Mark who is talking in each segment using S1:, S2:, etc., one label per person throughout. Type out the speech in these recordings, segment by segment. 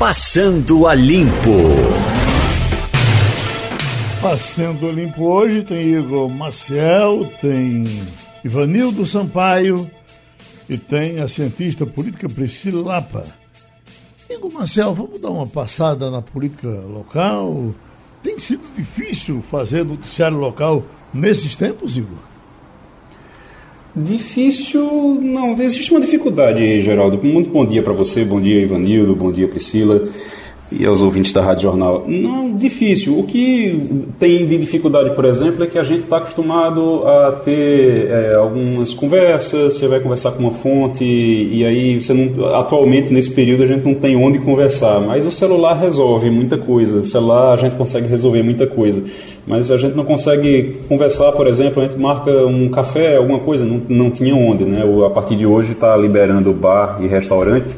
S1: Passando a Limpo.
S2: Passando a Limpo hoje tem Igor Maciel, tem Ivanildo Sampaio e tem a cientista política Priscila Lapa. Igor Marcel, vamos dar uma passada na política local. Tem sido difícil fazer noticiário local nesses tempos, Igor?
S3: Difícil, não, existe uma dificuldade, Geraldo. Muito bom dia para você, bom dia Ivanildo, bom dia Priscila e aos ouvintes da Rádio Jornal. Não, difícil. O que tem de dificuldade, por exemplo, é que a gente está acostumado a ter é, algumas conversas, você vai conversar com uma fonte e aí você não, atualmente nesse período a gente não tem onde conversar, mas o celular resolve muita coisa. O celular a gente consegue resolver muita coisa. Mas a gente não consegue conversar, por exemplo, a gente marca um café, alguma coisa, não, não tinha onde, né? A partir de hoje está liberando bar e restaurante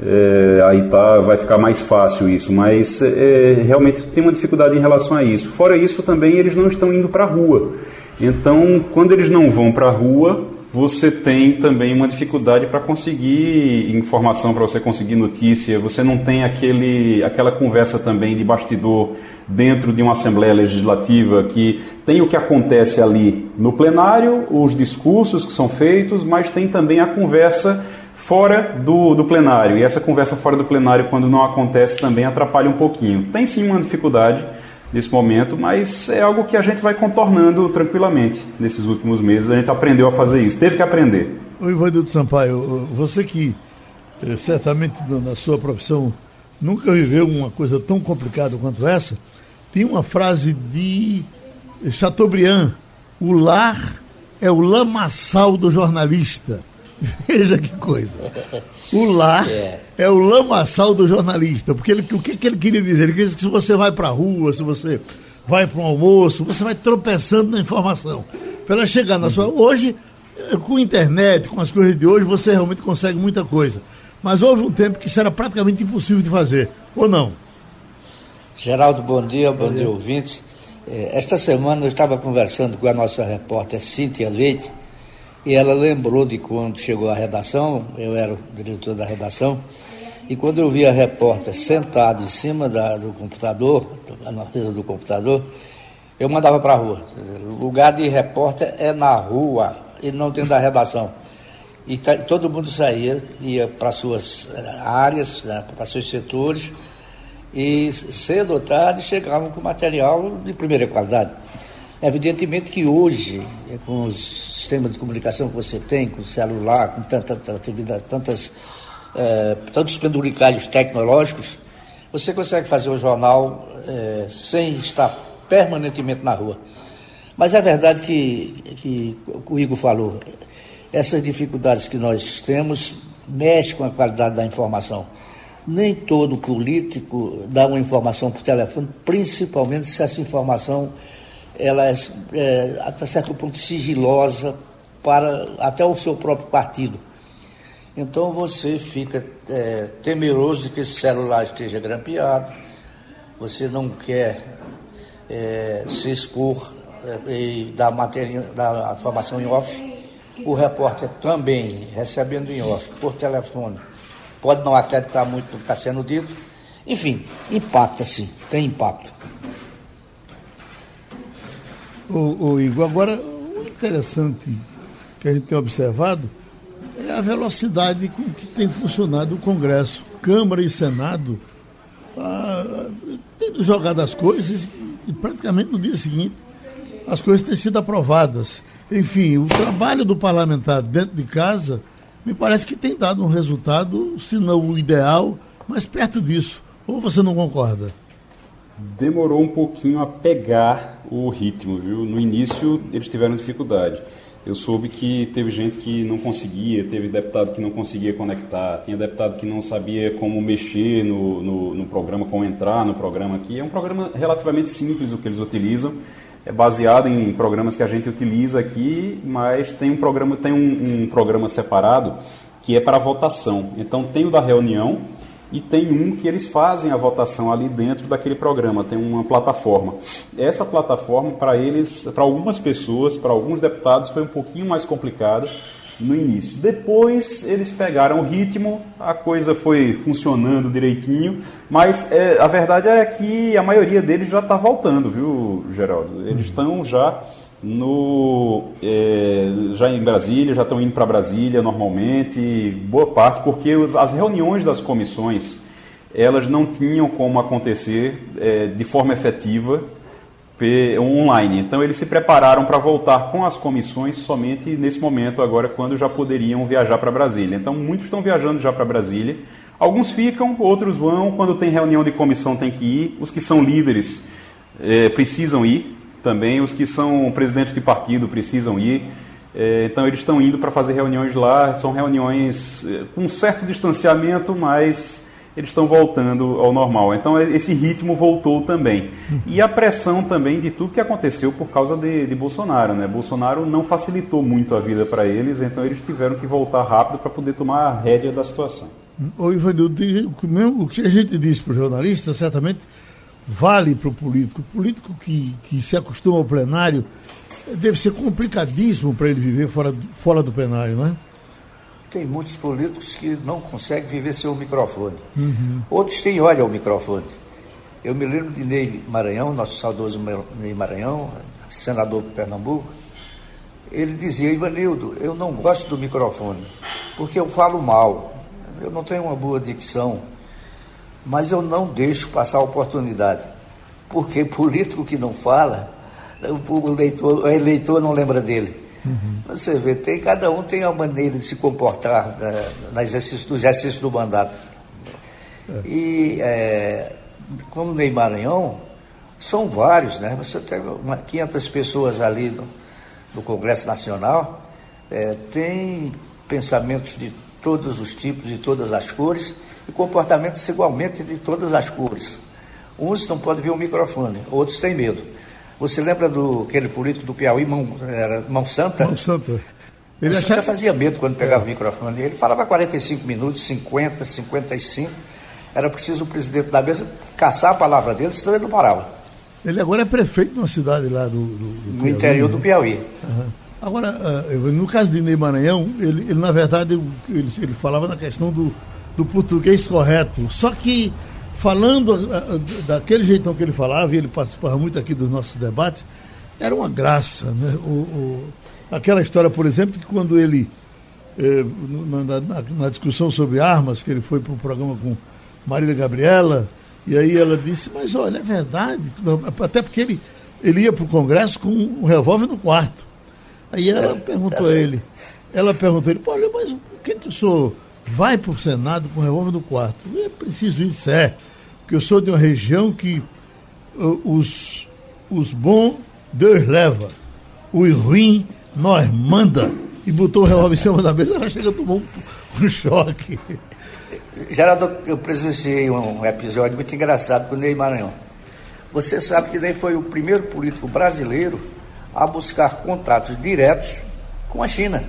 S3: é, aí tá, vai ficar mais fácil isso, mas é, realmente tem uma dificuldade em relação a isso. Fora isso, também eles não estão indo para a rua. Então, quando eles não vão para a rua, você tem também uma dificuldade para conseguir informação, para você conseguir notícia. Você não tem aquele, aquela conversa também de bastidor dentro de uma Assembleia Legislativa que tem o que acontece ali no plenário, os discursos que são feitos, mas tem também a conversa fora do, do plenário. E essa conversa fora do plenário, quando não acontece, também atrapalha um pouquinho. Tem sim uma dificuldade nesse momento, mas é algo que a gente vai contornando tranquilamente nesses últimos meses. A gente aprendeu a fazer isso, teve que aprender.
S2: O Ivanildo Sampaio, você que eh, certamente na sua profissão nunca viveu uma coisa tão complicada quanto essa, tem uma frase de Chateaubriand: o lar é o lamaçal do jornalista. Veja que coisa. O lar é, é o lamaçal do jornalista. Porque ele, o que, que ele queria dizer? Ele queria dizer que se você vai para a rua, se você vai para um almoço, você vai tropeçando na informação. Para ela chegar na sua. Hoje, com a internet, com as coisas de hoje, você realmente consegue muita coisa. Mas houve um tempo que isso era praticamente impossível de fazer, ou não?
S4: Geraldo, bom dia, bom, bom dia, dia, ouvintes. É, esta semana eu estava conversando com a nossa repórter Cíntia Leite, e ela lembrou de quando chegou à redação, eu era o diretor da redação, e quando eu vi a repórter sentada em cima da, do computador, na mesa do computador, eu mandava para a rua. O lugar de repórter é na rua e não dentro da redação. E todo mundo saía, ia para suas eh, áreas, né, para seus setores, e cedo ou tarde chegavam com material de primeira qualidade. Evidentemente que hoje, é, com os sistemas de comunicação que você tem, com o celular, com tanta, tanta tantas, é, tantos penduricalhos tecnológicos, você consegue fazer o jornal é, sem estar permanentemente na rua. Mas é verdade que, que o Igor falou, essas dificuldades que nós temos mexem com a qualidade da informação. Nem todo político dá uma informação por telefone, principalmente se essa informação ela é, é, até certo ponto sigilosa para até o seu próprio partido. Então você fica é, temeroso de que esse celular esteja grampeado, você não quer é, se expor é, e dar, matéria, dar informação em off. O repórter também, recebendo em off, por telefone, pode não acreditar muito no que está sendo dito. Enfim, impacta sim, tem impacto.
S2: O, o Igor, agora, o interessante que a gente tem observado é a velocidade com que tem funcionado o Congresso. Câmara e Senado ah, tendo jogado as coisas e praticamente no dia seguinte as coisas têm sido aprovadas. Enfim, o trabalho do parlamentar dentro de casa me parece que tem dado um resultado, se não o ideal, mas perto disso. Ou você não concorda?
S3: Demorou um pouquinho a pegar o ritmo, viu? No início eles tiveram dificuldade. Eu soube que teve gente que não conseguia, teve deputado que não conseguia conectar, tinha deputado que não sabia como mexer no, no, no programa, como entrar no programa aqui. É um programa relativamente simples o que eles utilizam, é baseado em programas que a gente utiliza aqui, mas tem um programa, tem um, um programa separado que é para votação. Então tem o da reunião, e tem um que eles fazem a votação ali dentro daquele programa, tem uma plataforma. Essa plataforma, para eles, para algumas pessoas, para alguns deputados, foi um pouquinho mais complicada, no início. Depois eles pegaram o ritmo, a coisa foi funcionando direitinho, mas é, a verdade é que a maioria deles já está voltando, viu, Geraldo? Eles estão já no é, já em Brasília, já estão indo para Brasília normalmente, boa parte, porque os, as reuniões das comissões elas não tinham como acontecer é, de forma efetiva online. Então eles se prepararam para voltar com as comissões somente nesse momento, agora quando já poderiam viajar para Brasília. Então muitos estão viajando já para Brasília. Alguns ficam, outros vão. Quando tem reunião de comissão tem que ir. Os que são líderes é, precisam ir também. Os que são presidentes de partido precisam ir. É, então eles estão indo para fazer reuniões lá. São reuniões é, com um certo distanciamento, mas eles estão voltando ao normal. Então esse ritmo voltou também. E a pressão também de tudo que aconteceu por causa de, de Bolsonaro. Né? Bolsonaro não facilitou muito a vida para eles, então eles tiveram que voltar rápido para poder tomar a rédea da situação.
S2: Ô, Ivanildo, o que a gente diz para o jornalista, certamente vale para o político. O político que, que se acostuma ao plenário deve ser complicadíssimo para ele viver fora, fora do plenário, não é?
S4: Tem muitos políticos que não conseguem viver sem o microfone. Uhum. Outros têm olho ao microfone. Eu me lembro de Ney Maranhão, nosso saudoso Ney Maranhão, senador do Pernambuco. Ele dizia, Ivanildo, eu não gosto do microfone, porque eu falo mal, eu não tenho uma boa dicção, mas eu não deixo passar a oportunidade. Porque político que não fala, o, leitor, o eleitor não lembra dele. Uhum. Você vê, tem, cada um tem a maneira de se comportar né, no exercício, no exercício do mandato. É. E é, como Ney Maranhão, são vários, né? Você tem uma, 500 pessoas ali no, no Congresso Nacional, é, tem pensamentos de todos os tipos, de todas as cores, e comportamentos igualmente de todas as cores. Uns não podem ver o microfone, outros têm medo. Você lembra do aquele político do Piauí, Mão, era, Mão Santa?
S2: Mão Santa.
S4: Ele Santa fazia medo quando pegava é. o microfone. Ele falava 45 minutos, 50, 55. Era preciso o presidente da mesa caçar a palavra dele, senão ele não parava.
S2: Ele agora é prefeito de uma cidade lá do, do, do
S4: No interior né? do Piauí.
S2: Uhum. Agora, uh, no caso de Ney Maranhão, ele, ele na verdade, ele, ele falava na questão do, do português correto. Só que falando uh, daquele jeitão que ele falava, e ele participava muito aqui dos nossos debates, era uma graça. Né? O, o, aquela história, por exemplo, que quando ele, eh, na, na, na, discussão sobre armas, que ele foi para o programa com Marília Gabriela, e aí ela disse, mas olha, é verdade, até porque ele, ele ia para o Congresso com um revólver no quarto. Aí ela perguntou a ele, ela perguntou a ele, olha, mas o que, que o senhor vai para o Senado com o revólver no quarto. É preciso isso, é. Porque eu sou de uma região que uh, os, os bons Deus leva, os ruins nós manda. E botou o revólver em cima da mesa, ela chega a tomar um, um choque.
S4: Geraldo, eu presenciei um episódio muito engraçado com o Ney Maranhão. Você sabe que Ney foi o primeiro político brasileiro a buscar contatos diretos com a China.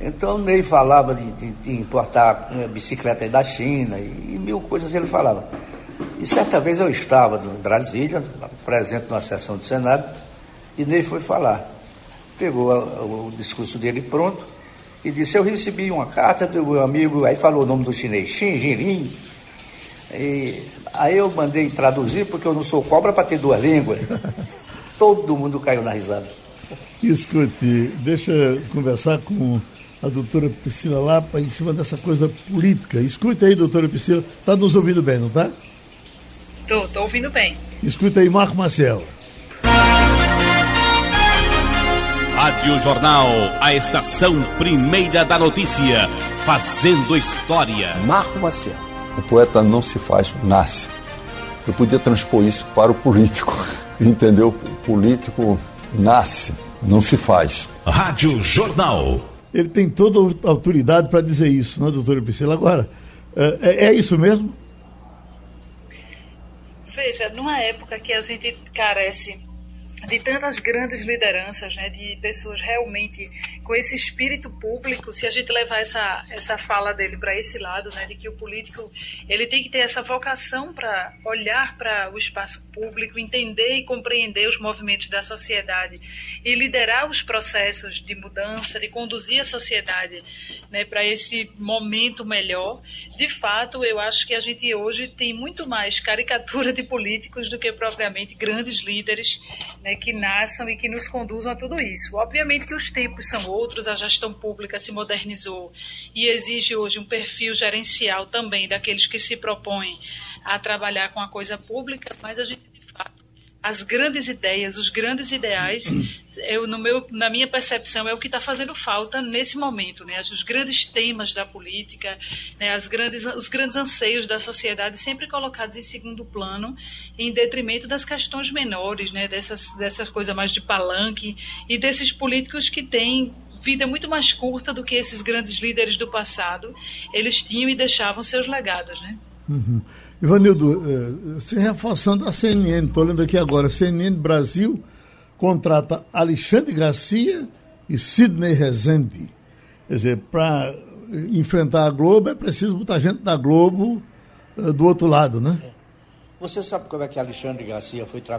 S4: Então o Ney falava de, de, de importar né, bicicleta da China e, e, mil coisas ele falava. E certa vez eu estava em Brasília, presente numa sessão do Senado, e Ney foi falar. Pegou a, o discurso dele pronto e disse, eu recebi uma carta do meu amigo, aí falou o nome do chinês, Xin Jinlin. E aí eu mandei traduzir, porque eu não sou cobra para ter duas línguas. Todo mundo caiu na risada.
S2: Escute, deixa eu conversar com a doutora Priscila Lapa em cima dessa coisa política. Escuta aí, doutora Priscila. Está nos ouvindo bem, não está?
S5: Estou, estou ouvindo bem.
S2: Escuta aí, Marco Maciel.
S1: Rádio Jornal, a estação primeira da notícia, fazendo história.
S6: Marco Maciel. O poeta não se faz, nasce. Eu podia transpor isso para o político, entendeu? O político nasce, não se faz.
S1: Rádio Jornal
S2: ele tem toda a autoridade para dizer isso, não é, doutora Priscila? Agora, é, é, isso mesmo?
S5: Veja, numa época que a gente carece de tantas grandes lideranças, né, de pessoas realmente com esse espírito público, se a gente levar essa, essa fala dele para esse lado, né, de que o político ele tem que ter essa vocação para olhar para o espaço público, entender e compreender os movimentos da sociedade e liderar os processos de mudança, de conduzir a sociedade né, para esse momento melhor. De fato, eu acho que a gente hoje tem muito mais caricatura de políticos do que propriamente grandes líderes né, que nasçam e que nos conduzam a tudo isso. Obviamente que os tempos são outros, a gestão pública se modernizou e exige hoje um perfil gerencial também daqueles que se propõem a trabalhar com a coisa pública, mas a gente as grandes ideias, os grandes ideais, eu, no meu, na minha percepção, é o que está fazendo falta nesse momento. Né? Os grandes temas da política, né? As grandes, os grandes anseios da sociedade sempre colocados em segundo plano, em detrimento das questões menores, né? dessas, dessas coisas mais de palanque e desses políticos que têm vida muito mais curta do que esses grandes líderes do passado. Eles tinham e deixavam seus legados. Né?
S2: Uhum. Ivanildo, eh, se reforçando a CNN, estou olhando aqui agora, CNN Brasil contrata Alexandre Garcia e Sidney Rezende. Quer dizer, para enfrentar a Globo é preciso botar gente da Globo uh, do outro lado, né?
S4: Você sabe como é que Alexandre Garcia foi tra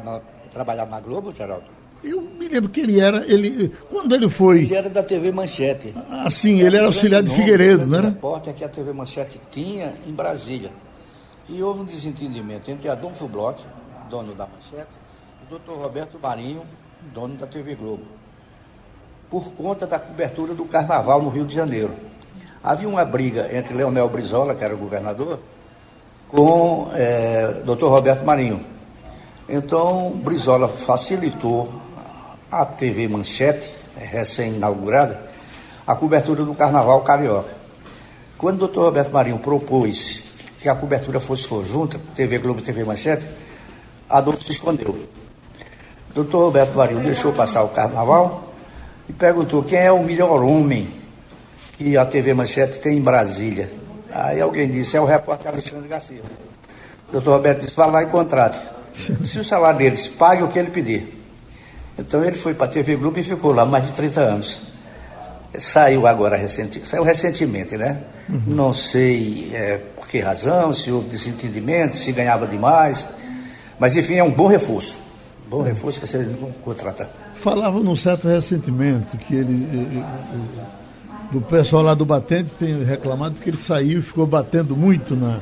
S4: trabalhar na Globo, Geraldo?
S2: Eu me lembro que ele era, ele, quando ele foi...
S4: Ele era da TV Manchete.
S2: Ah, sim, ele era auxiliar de Figueiredo, não era?
S4: repórter que a TV Manchete tinha em Brasília. E houve um desentendimento entre Adolfo Bloch, dono da Manchete, e o doutor Roberto Marinho, dono da TV Globo, por conta da cobertura do carnaval no Rio de Janeiro. Havia uma briga entre Leonel Brizola, que era o governador, com é, doutor Roberto Marinho. Então, Brizola facilitou a TV Manchete, recém-inaugurada, a cobertura do carnaval carioca. Quando o doutor Roberto Marinho propôs que a cobertura fosse conjunta, TV Globo e TV Manchete, Adolfo se escondeu. Doutor Roberto Baril deixou passar o carnaval e perguntou quem é o melhor homem que a TV Manchete tem em Brasília. Aí alguém disse, é o repórter Alexandre Garcia. Doutor Roberto disse, vá lá e contrate. Se o salário deles pague o que ele pedir. Então ele foi para a TV Globo e ficou lá mais de 30 anos. Saiu agora recentemente, saiu recentemente, né? Uhum. Não sei é, por que razão, se houve desentendimento, se ganhava demais. Mas enfim, é um bom reforço. Bom reforço que você não contratar.
S2: Falava num certo ressentimento que ele. Eh, eh, do pessoal lá do Batente tem reclamado que ele saiu e ficou batendo muito na,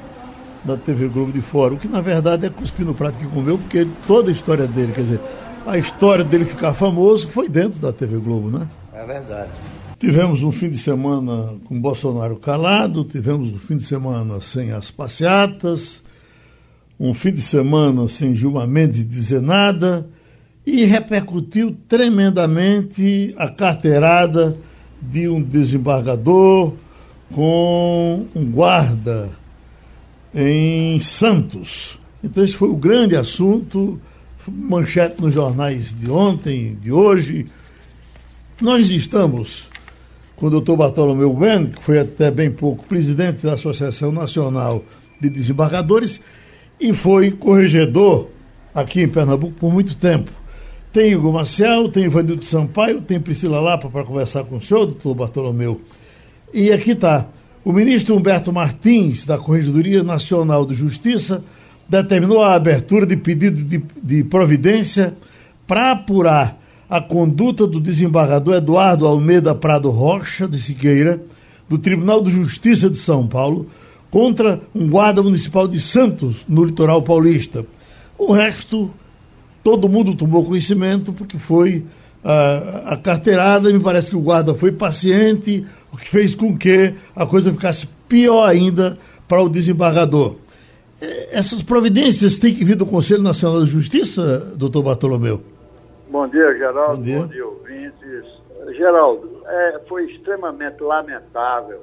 S2: na TV Globo de fora. O que na verdade é cuspir no prato que comeu, porque toda a história dele, quer dizer, a história dele ficar famoso foi dentro da TV Globo, né?
S4: É verdade.
S2: Tivemos um fim de semana com Bolsonaro calado, tivemos um fim de semana sem as passeatas, um fim de semana sem Gilmar Mendes dizer nada e repercutiu tremendamente a carteirada de um desembargador com um guarda em Santos. Então esse foi o grande assunto, manchete nos jornais de ontem, de hoje. Nós estamos com o doutor Bartolomeu Bueno, que foi até bem pouco presidente da Associação Nacional de Desembargadores e foi corregedor aqui em Pernambuco por muito tempo. Tem Hugo Marcial, tem Ivanildo Sampaio, tem Priscila Lapa para conversar com o senhor, doutor Bartolomeu. E aqui está. O ministro Humberto Martins, da Corregedoria Nacional de Justiça, determinou a abertura de pedido de, de providência para apurar a conduta do desembargador Eduardo Almeida Prado Rocha de Siqueira, do Tribunal de Justiça de São Paulo, contra um guarda municipal de Santos, no litoral paulista. O resto, todo mundo tomou conhecimento, porque foi a, a carteirada, me parece que o guarda foi paciente, o que fez com que a coisa ficasse pior ainda para o desembargador. Essas providências têm que vir do Conselho Nacional de Justiça, doutor Bartolomeu?
S7: Bom dia, Geraldo. Bom dia, Bom dia ouvintes. Geraldo, é, foi extremamente lamentável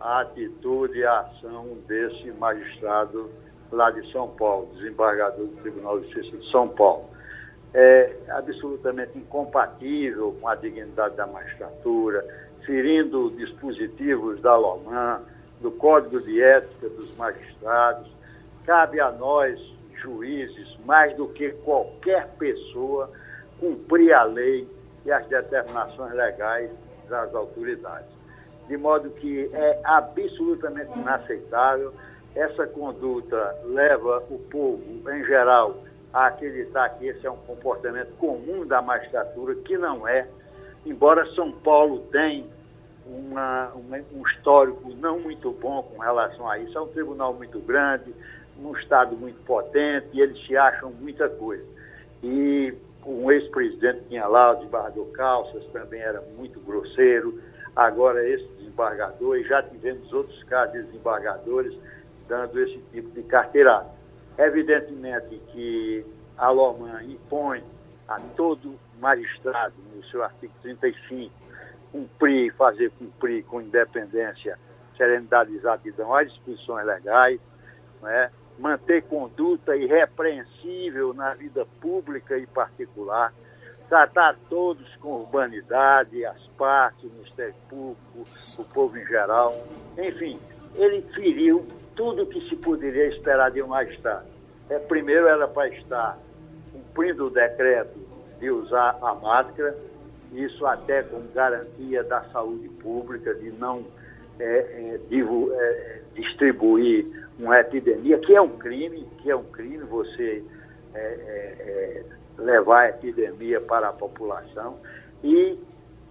S7: a atitude e a ação desse magistrado lá de São Paulo, desembargador do Tribunal de Justiça de São Paulo. É absolutamente incompatível com a dignidade da magistratura, ferindo dispositivos da LOMAN, do Código de Ética dos Magistrados. Cabe a nós, juízes, mais do que qualquer pessoa, cumprir a lei e as determinações legais das autoridades. De modo que é absolutamente inaceitável. Essa conduta leva o povo, em geral, a acreditar que esse é um comportamento comum da magistratura, que não é. Embora São Paulo tenha uma, um histórico não muito bom com relação a isso, é um tribunal muito grande, um Estado muito potente, e eles se acham muita coisa. E um ex-presidente tinha lá, o desembargador Calças, também era muito grosseiro. Agora, esse desembargador, e já tivemos outros casos de desembargadores dando esse tipo de carteirada. Evidentemente que a Loman impõe a todo magistrado, no seu artigo 35, cumprir, fazer cumprir com independência, serenidade e exatidão as disposições legais, né? Manter conduta irrepreensível na vida pública e particular, tratar todos com urbanidade, as partes, o Ministério Público, o povo em geral. Enfim, ele feriu tudo o que se poderia esperar de um magistrado. É, primeiro era para estar cumprindo o decreto de usar a máscara, isso até como garantia da saúde pública, de não é, é, é distribuir uma epidemia, que é um crime, que é um crime você é, é, levar a epidemia para a população e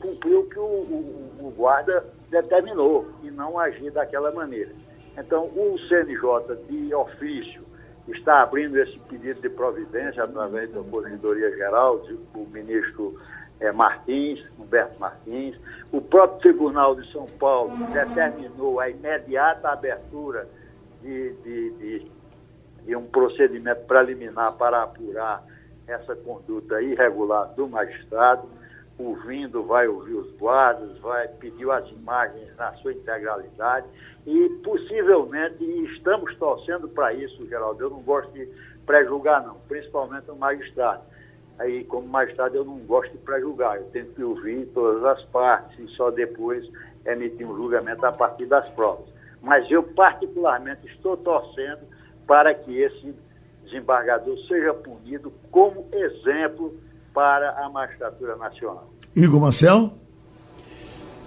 S7: cumprir o que o, o, o, guarda determinou e não agir daquela maneira. Então, o CNJ de ofício está abrindo esse pedido de providência através da Corregedoria Geral, do ministro é, Martins, Humberto Martins. O próprio Tribunal de São Paulo determinou a imediata abertura de, de, de, de um procedimento preliminar para apurar essa conduta irregular do magistrado. Ouvindo, vai ouvir os guardas, vai pedir as imagens na sua integralidade e possivelmente, estamos torcendo para isso, Geraldo, eu não gosto de pré-julgar não, principalmente o magistrado. Aí, como magistrado, eu não gosto de pré-julgar, eu tenho que ouvir todas as partes e só depois emitir um julgamento a partir das provas mas eu particularmente estou torcendo para que esse desembargador seja punido como exemplo para a magistratura nacional.
S2: Igor Marcel?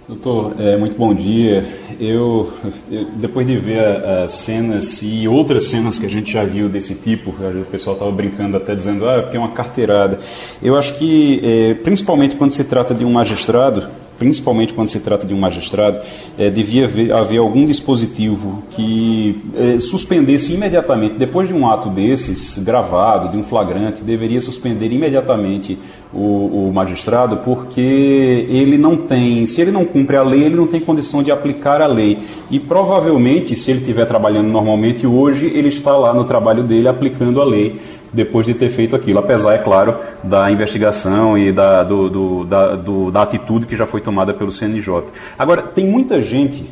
S3: Doutor, é, muito bom dia. Eu, eu, depois de ver as cenas e outras cenas que a gente já viu desse tipo, o pessoal estava brincando até dizendo, ah, porque é uma carteirada. Eu acho que, é, principalmente quando se trata de um magistrado, principalmente quando se trata de um magistrado, é, devia haver, haver, algum dispositivo que é, suspendesse imediatamente, depois de um ato desses, gravado, de um flagrante, deveria suspender imediatamente o, o, magistrado, porque ele não tem, se ele não cumpre a lei, ele não tem condição de aplicar a lei. E provavelmente, se ele estiver trabalhando normalmente hoje, ele está lá no trabalho dele aplicando a lei depois de ter feito aquilo, apesar, é claro, da investigação e da, do, do, da, do, da atitude que já foi tomada pelo CNJ. Agora, tem muita gente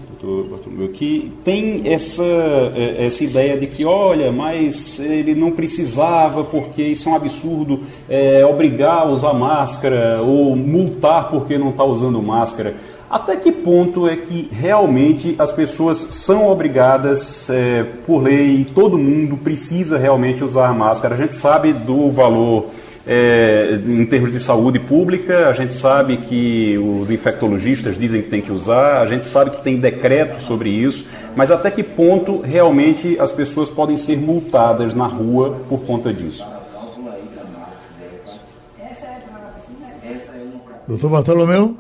S3: que tem essa, é, essa ideia de que, olha, mas ele não precisava porque isso é um absurdo é, obrigar a usar máscara ou multar porque não está usando máscara. Até que ponto é que realmente as pessoas são obrigadas é, por lei, todo mundo precisa realmente usar máscara? A gente sabe do valor é, em termos de saúde pública, a gente sabe que os infectologistas dizem que tem que usar, a gente sabe que tem decreto sobre isso, mas até que ponto realmente as pessoas podem ser multadas na rua por conta disso?
S2: Doutor Bartolomeu?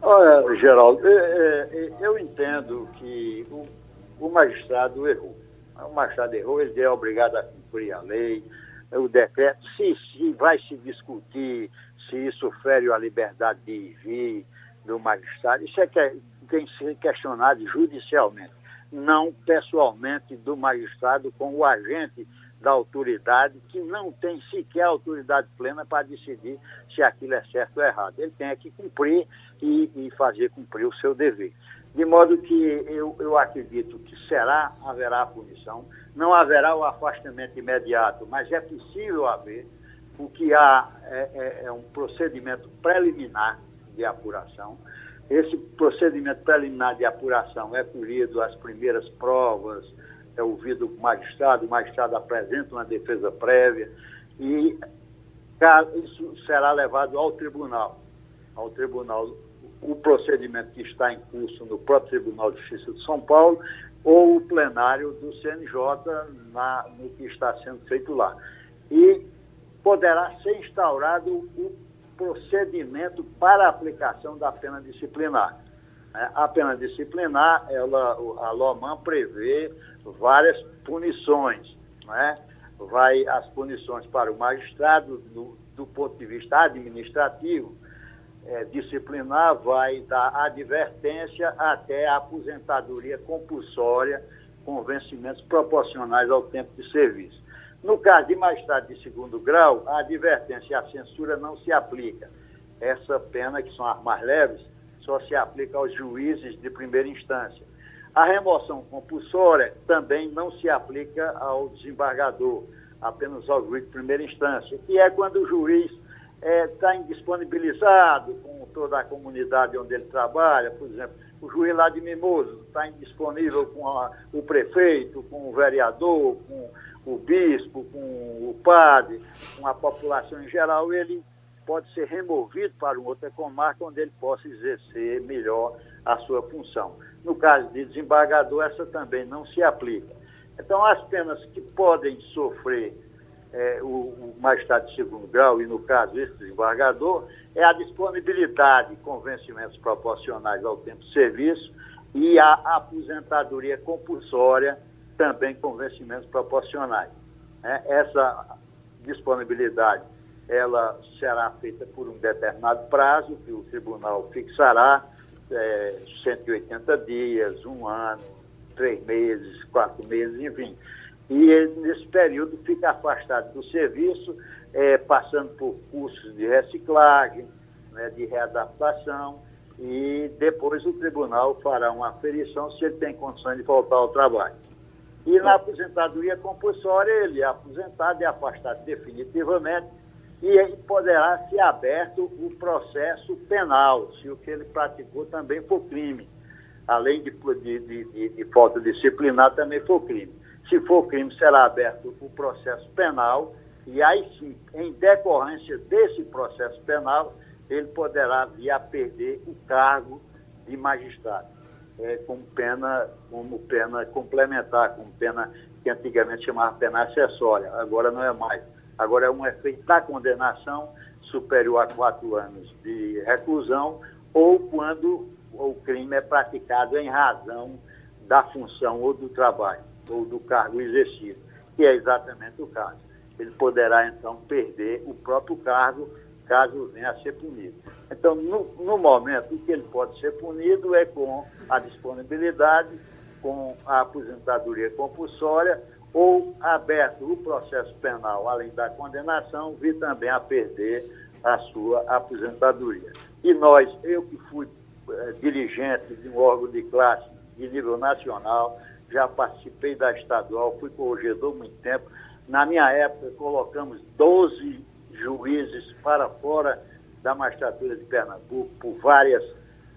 S7: Olha, Geraldo, é, é, eu entendo que o, o magistrado errou. O magistrado errou, ele é obrigado a cumprir a lei, o decreto. Se, se vai se discutir se isso fere a liberdade de ir vir do magistrado, isso é que tem que ser questionado judicialmente, não pessoalmente do magistrado com o agente da autoridade que não tem sequer autoridade plena para decidir se aquilo é certo ou errado. Ele tem que cumprir e, e fazer cumprir o seu dever. De modo que eu, eu acredito que será, haverá punição, não haverá o afastamento imediato, mas é possível haver, o que há é, é, é um procedimento preliminar de apuração. Esse procedimento preliminar de apuração é colhido as primeiras provas, é ouvido o magistrado, o magistrado apresenta uma defesa prévia e isso será levado ao tribunal, ao tribunal o procedimento que está em curso no próprio Tribunal de Justiça de São Paulo ou o plenário do CNJ na, no que está sendo feito lá. E poderá ser instaurado o procedimento para aplicação da pena disciplinar. É, a pena disciplinar, ela, a LOMAN prevê várias punições. Né? Vai as punições para o magistrado, do, do ponto de vista administrativo, é, disciplinar, vai da advertência até a aposentadoria compulsória com vencimentos proporcionais ao tempo de serviço. No caso de magistrado de segundo grau, a advertência e a censura não se aplica. Essa pena, que são as mais leves, só se aplica aos juízes de primeira instância. A remoção compulsória também não se aplica ao desembargador, apenas ao juiz de primeira instância, que é quando o juiz está é, tá indisponibilizado com toda a comunidade onde ele trabalha, por exemplo, o juiz lá de Mimoso está indisponível com a, o prefeito, com o vereador, com o bispo, com o padre, com a população em geral, ele pode ser removido para uma outra comarca onde ele possa exercer melhor a sua função. No caso de desembargador, essa também não se aplica. Então, as penas que podem sofrer é, o, o magistrado de segundo grau, e no caso esse desembargador, é a disponibilidade com vencimentos proporcionais ao tempo de serviço e a aposentadoria compulsória também com vencimentos proporcionais. É, essa disponibilidade ela será feita por um determinado prazo que o tribunal fixará, é, 180 dias, um ano, três meses, quatro meses, enfim e ele, nesse período, fica afastado do serviço, é, passando por cursos de reciclagem, né, de readaptação, e depois o tribunal fará uma aferição se ele tem condições de voltar ao trabalho. E na aposentadoria compulsória, ele é aposentado e afastado definitivamente, e aí poderá ser aberto o processo penal, se o que ele praticou também for crime. Além de, de, de, de falta disciplinar, também for crime. Se for crime, será aberto o processo penal e aí sim, em decorrência desse processo penal, ele poderá vir a perder o cargo de magistrado, é, como pena, como pena complementar, como pena que antigamente chamava pena acessória, agora não é mais. Agora é um efeito da condenação superior a quatro anos de reclusão ou quando o crime é praticado em razão da função ou do trabalho ou do cargo exercido, que é exatamente o caso. Ele poderá, então, perder o próprio cargo caso venha a ser punido. Então, no, no momento, o que ele pode ser punido é com a disponibilidade, com a aposentadoria compulsória ou aberto o processo penal, além da condenação, vir também a perder a sua aposentadoria. E nós, eu que fui eh, dirigente de um órgão de classe de nível nacional, já participei da estadual, fui corregedor muito tempo. Na minha época, colocamos 12 juízes para fora da magistratura de Pernambuco por várias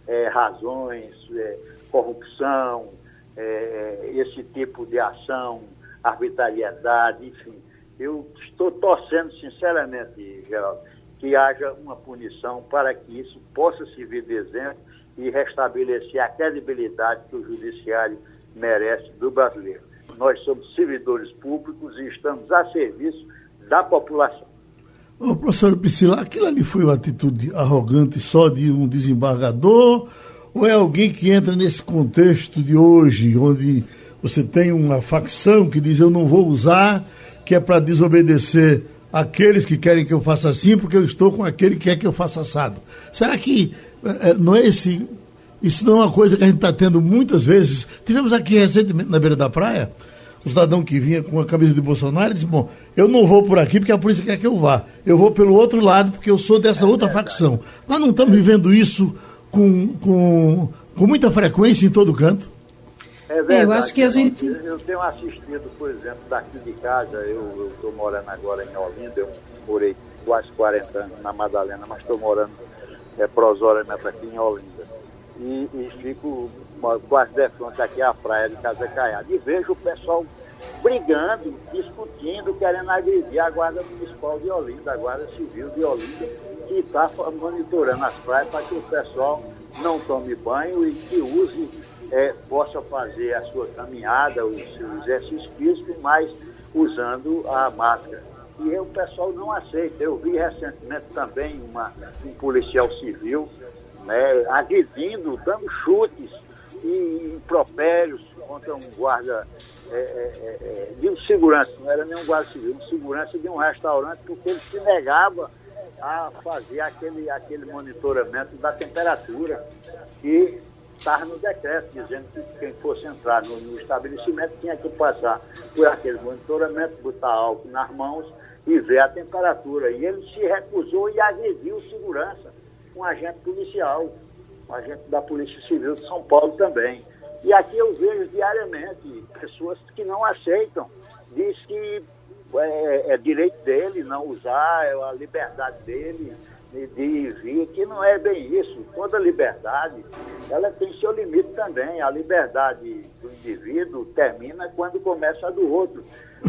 S7: é, razões, é, corrupção, é, esse tipo de ação, arbitrariedade, enfim. Eu estou torcendo, sinceramente, Geraldo, que haja uma punição para que isso possa servir de exemplo e restabelecer a credibilidade que o judiciário merece do brasileiro. Nós somos servidores públicos e estamos a serviço da população.
S2: Ô, professor Priscila, aquilo ali foi uma atitude arrogante só de um desembargador ou é alguém que entra nesse contexto de hoje, onde você tem uma facção que diz eu não vou usar, que é para desobedecer aqueles que querem que eu faça assim, porque eu estou com aquele que quer que eu faça assado. Será que é, não é esse isso não é uma coisa que a gente está tendo muitas vezes. Tivemos aqui recentemente na beira da praia, um cidadão que vinha com a camisa de Bolsonaro e disse: Bom, eu não vou por aqui porque a polícia quer que eu vá. Eu vou pelo outro lado porque eu sou dessa é outra verdade. facção. Nós não estamos vivendo isso com, com, com muita frequência em todo canto.
S7: É verdade. É, eu acho que a gente. Eu tenho assistido, por exemplo, daqui de casa, eu estou morando agora em Olinda, eu morei quase 40 anos na Madalena, mas estou morando é, prosoriamente aqui em Olinda e, e fico quase de frente aqui à praia de Casa Caiada. E vejo o pessoal brigando, discutindo, querendo agredir a Guarda Municipal de Olinda, a Guarda Civil de Olinda, que está monitorando as praias para que o pessoal não tome banho e que use, é, possa fazer a sua caminhada, o seu exercício físico, mas usando a máscara. E o pessoal não aceita. Eu vi recentemente também uma, um policial civil né, agredindo, dando chutes e impropérios contra um guarda é, é, é, é, de um segurança, não era nem um guarda civil, um segurança de um restaurante, porque ele se negava a fazer aquele, aquele monitoramento da temperatura que estava no decreto, dizendo que quem fosse entrar no, no, estabelecimento tinha que passar por aquele monitoramento, botar álcool nas mãos e ver a temperatura. E ele se recusou e agrediu segurança, um agente policial, um agente da Polícia Civil de São Paulo também. E aqui eu vejo diariamente pessoas que não aceitam, diz que é, é direito dele não usar, é a liberdade dele de, vir, que não é bem isso. Toda liberdade, ela tem seu limite também. A liberdade do indivíduo termina quando começa a do outro.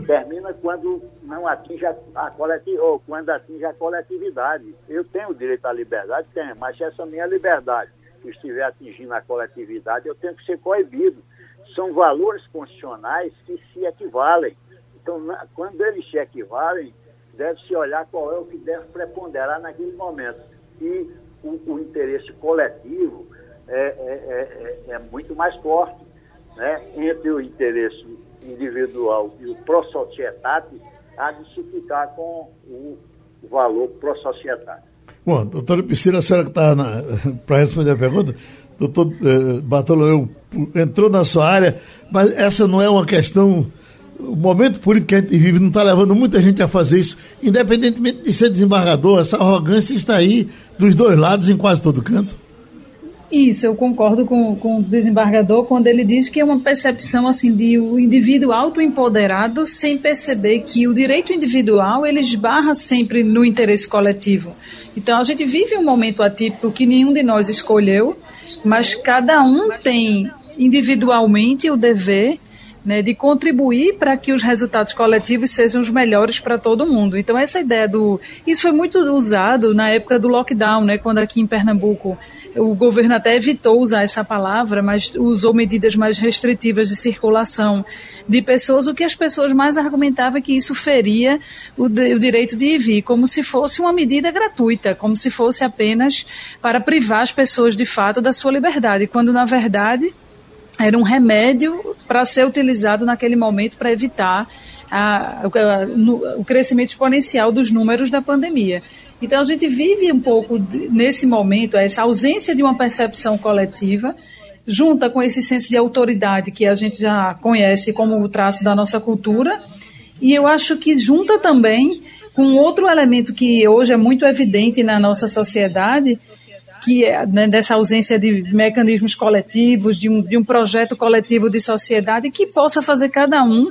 S7: Termina quando não atinge a, a coletividade, ou quando atinge a coletividade. Eu tenho o direito à liberdade? Tenho, mas se essa minha liberdade estiver atingindo a coletividade, eu tenho que ser coibido. São valores constitucionais que se equivalem. Então, na, quando eles se equivalem, deve-se olhar qual é o que deve preponderar naquele momento. E o, o interesse coletivo é, é, é, é, muito mais forte né? entre o interesse individual e o pro-societate, há de se ficar com o valor pro-societate.
S2: Bom, doutora Priscila, a senhora que está para responder a pergunta, doutor eh, Bartolomeu entrou na sua área, mas essa não é uma questão. O momento político que a gente vive não está levando muita gente a fazer isso, independentemente de ser desembargador, essa arrogância está aí dos dois lados em quase todo canto.
S5: Isso, eu concordo com, com o desembargador quando ele diz que é uma percepção assim de o um indivíduo autoempoderado sem perceber que o direito individual ele esbarra sempre no interesse coletivo. Então a gente vive um momento atípico que nenhum de nós escolheu, mas cada um tem individualmente o dever né, de contribuir para que os resultados coletivos sejam os melhores para todo mundo. Então essa ideia do isso foi muito usado na época do lockdown, né, quando aqui em Pernambuco o governo até evitou usar essa palavra, mas usou medidas mais restritivas de circulação de pessoas. O que as pessoas mais argumentavam é que isso feria o, de, o direito de ir e vir, como se fosse uma medida gratuita, como se fosse apenas para privar as pessoas de fato da sua liberdade, quando na verdade era um remédio para ser utilizado naquele momento para evitar a, a, o crescimento exponencial dos números da pandemia. Então a gente vive um pouco nesse momento essa ausência de uma percepção coletiva, junta com esse senso de autoridade que a gente já conhece como o traço da nossa cultura, e eu acho que junta também com outro elemento que hoje é muito evidente na nossa sociedade, que é, né, dessa ausência de mecanismos coletivos, de um, de um projeto coletivo de sociedade que possa fazer cada um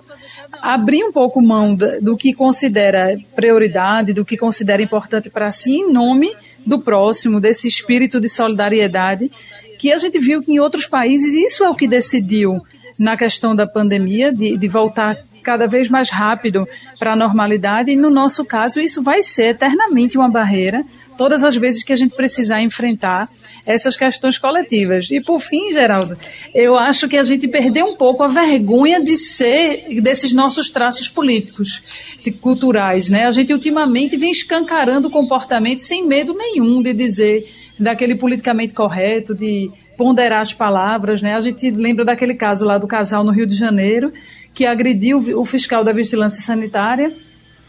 S5: abrir um pouco mão do que considera prioridade, do que considera importante para si, em nome do próximo, desse espírito de solidariedade, que a gente viu que em outros países isso é o que decidiu na questão da pandemia, de, de voltar cada vez mais rápido para a normalidade, e no nosso caso isso vai ser eternamente uma barreira todas as vezes que a gente precisar enfrentar essas questões coletivas. E por fim, Geraldo, eu acho que a gente perdeu um pouco a vergonha de ser desses nossos traços políticos, culturais, né? A gente ultimamente vem escancarando comportamento sem medo nenhum de dizer daquele politicamente correto, de ponderar as palavras, né? A gente lembra daquele caso lá do casal no Rio de Janeiro que agrediu o fiscal da vigilância sanitária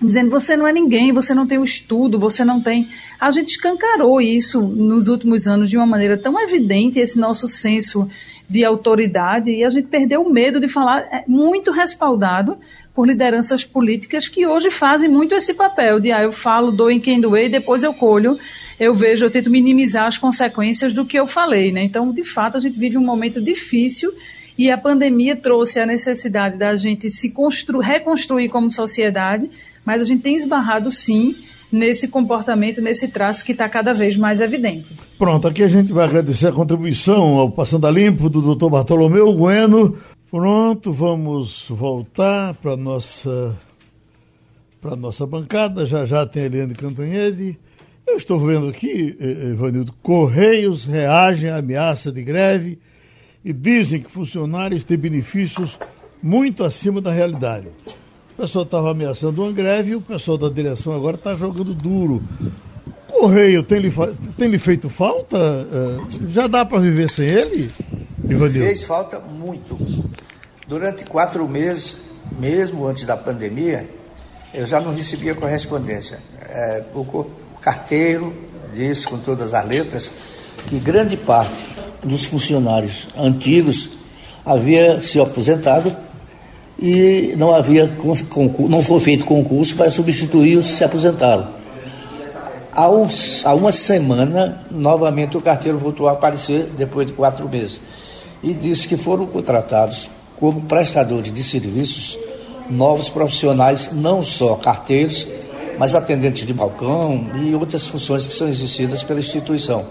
S5: dizendo você não é ninguém, você não tem o estudo, você não tem. A gente escancarou isso nos últimos anos de uma maneira tão evidente, esse nosso senso de autoridade, e a gente perdeu o medo de falar, é, muito respaldado por lideranças políticas que hoje fazem muito esse papel de, ah, eu falo, dou em quem doer, depois eu colho, eu vejo, eu tento minimizar as consequências do que eu falei, né? Então, de fato, a gente vive um momento difícil e a pandemia trouxe a necessidade da gente se reconstruir como sociedade, mas a gente tem esbarrado sim nesse comportamento, nesse traço que está cada vez mais evidente.
S2: Pronto, aqui a gente vai agradecer a contribuição ao Passando a Limpo do doutor Bartolomeu Bueno. Pronto, vamos voltar para nossa para nossa bancada. Já já tem a Eliane Cantanhede. Eu estou vendo aqui, Ivanildo, Correios reagem à ameaça de greve e dizem que funcionários têm benefícios muito acima da realidade. Pessoal estava ameaçando uma greve e o pessoal da direção agora está jogando duro. Correio tem lhe, tem lhe feito falta? Uh, já dá para viver sem ele?
S4: Ivanildo? Fez falta muito. Durante quatro meses, mesmo antes da pandemia, eu já não recebia correspondência. É, o, o carteiro disse com todas as letras que grande parte dos funcionários antigos havia se aposentado e não havia não foi feito concurso para substituir os que se aposentaram. Há, há uma semana, novamente o carteiro voltou a aparecer depois de quatro meses e disse que foram contratados como prestadores de serviços novos profissionais, não só carteiros, mas atendentes de balcão e outras funções que são exercidas pela instituição.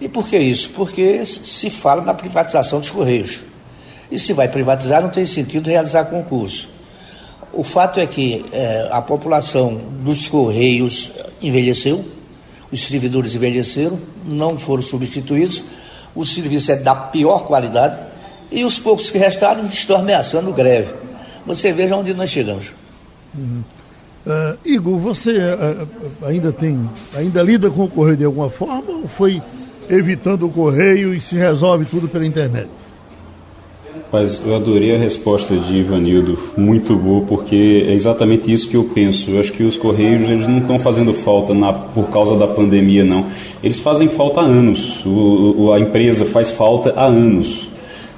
S4: E por que isso? Porque se fala na privatização dos Correios. E se vai privatizar, não tem sentido realizar concurso. O fato é que é, a população dos Correios envelheceu, os servidores envelheceram, não foram substituídos, o serviço é da pior qualidade e os poucos que restaram estão ameaçando greve. Você veja onde nós chegamos.
S2: Uhum. Uh, Igor, você uh, ainda tem, ainda lida com o correio de alguma forma ou foi evitando o correio e se resolve tudo pela internet?
S3: Mas eu adorei a resposta de Ivanildo, muito boa, porque é exatamente isso que eu penso. Eu acho que os Correios eles não estão fazendo falta na, por causa da pandemia, não. Eles fazem falta há anos. O, a empresa faz falta há anos.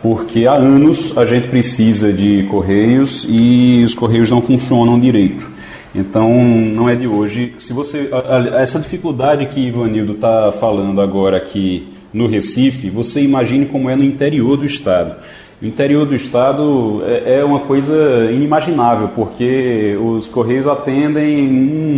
S3: Porque há anos a gente precisa de Correios e os Correios não funcionam direito. Então, não é de hoje. Se você essa dificuldade que Ivanildo está falando agora aqui no Recife, você imagine como é no interior do estado. O interior do estado é, é uma coisa inimaginável, porque os correios atendem